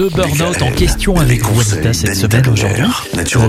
Le burn-out en question avec vous, Anita, cette semaine aujourd'hui.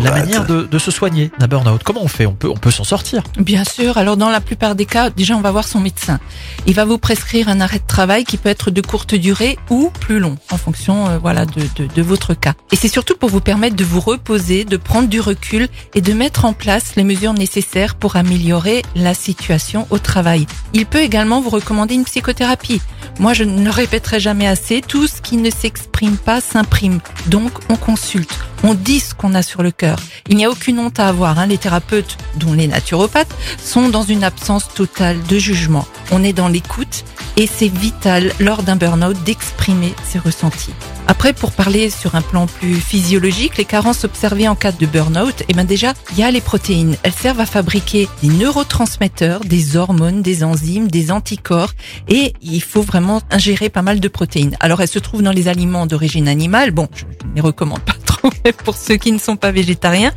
La manière de, de, se soigner d'un burn-out. Comment on fait On peut, on peut s'en sortir Bien sûr. Alors, dans la plupart des cas, déjà, on va voir son médecin. Il va vous prescrire un arrêt de travail qui peut être de courte durée ou plus long, en fonction, euh, voilà, de, de, de votre cas. Et c'est surtout pour vous permettre de vous reposer, de prendre du recul et de mettre en place les mesures nécessaires pour améliorer la situation au travail. Il peut également vous recommander une psychothérapie. Moi, je ne le répéterai jamais assez, tout ce qui ne s'exprime pas s'imprime. Donc, on consulte, on dit ce qu'on a sur le cœur. Il n'y a aucune honte à avoir. Hein. Les thérapeutes, dont les naturopathes, sont dans une absence totale de jugement. On est dans l'écoute et c'est vital lors d'un burn-out d'exprimer ses ressentis. Après, pour parler sur un plan plus physiologique, les carences observées en cas de burn-out, eh ben déjà, il y a les protéines. Elles servent à fabriquer des neurotransmetteurs, des hormones, des enzymes, des anticorps, et il faut vraiment ingérer pas mal de protéines. Alors, elles se trouvent dans les aliments d'origine animale. Bon, je ne les recommande pas pour ceux qui ne sont pas végétariens.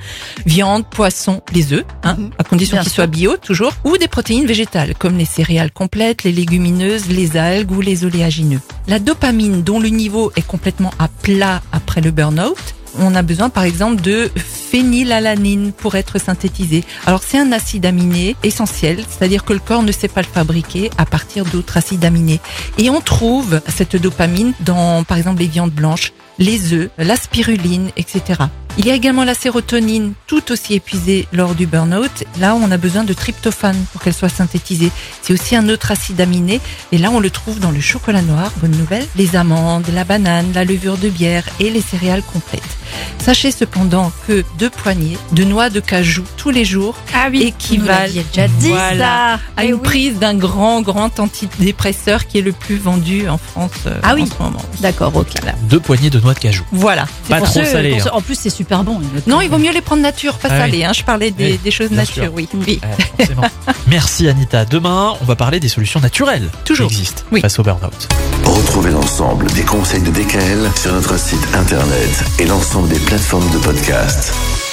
Viande, poisson, les œufs, hein, Mhm. à condition qu'ils soient bio toujours, ou des protéines végétales comme les céréales complètes, les légumineuses, les algues ou les oléagineux. La dopamine, dont le niveau est complètement à plat après le burn-out, on a besoin par exemple de phénylalanine pour être synthétisé. Alors c'est un acide aminé essentiel, c'est-à-dire que le corps ne sait pas le fabriquer à partir d'autres acides aminés. Et on trouve cette dopamine dans par exemple les viandes blanches, les œufs, la spiruline, etc. Il y a également la sérotonine, tout aussi épuisée lors du burn-out. Là, on a besoin de tryptophane pour qu'elle soit synthétisée. C'est aussi un autre acide aminé. Et là, on le trouve dans le chocolat noir, bonne nouvelle, les amandes, la banane, la levure de bière et les céréales complètes. Sachez cependant que deux poignées de noix de cajou tous les jours Ah équivalent déjà dit Voilà. ça. à Eh une oui. prise d'un grand, grand antidépresseur qui est le plus vendu en France euh, Ah oui. en ce moment. D'accord, ok. Deux poignées de noix de cajou. Voilà. Pas trop ceux- salé. hein. ceux- En plus, c'est super bon. Non, il vaut mieux les prendre nature, pas Ah oui. salées. Hein. Je parlais des, Oui, des choses nature, sûr. oui. oui. Ouais, forcément. Merci Anita. Demain, on va parler des solutions naturelles Toujours. qui existent Oui. face au burn-out. Retrouvez l'ensemble des conseils de DKL sur notre site internet et l'ensemble plateformes de podcast.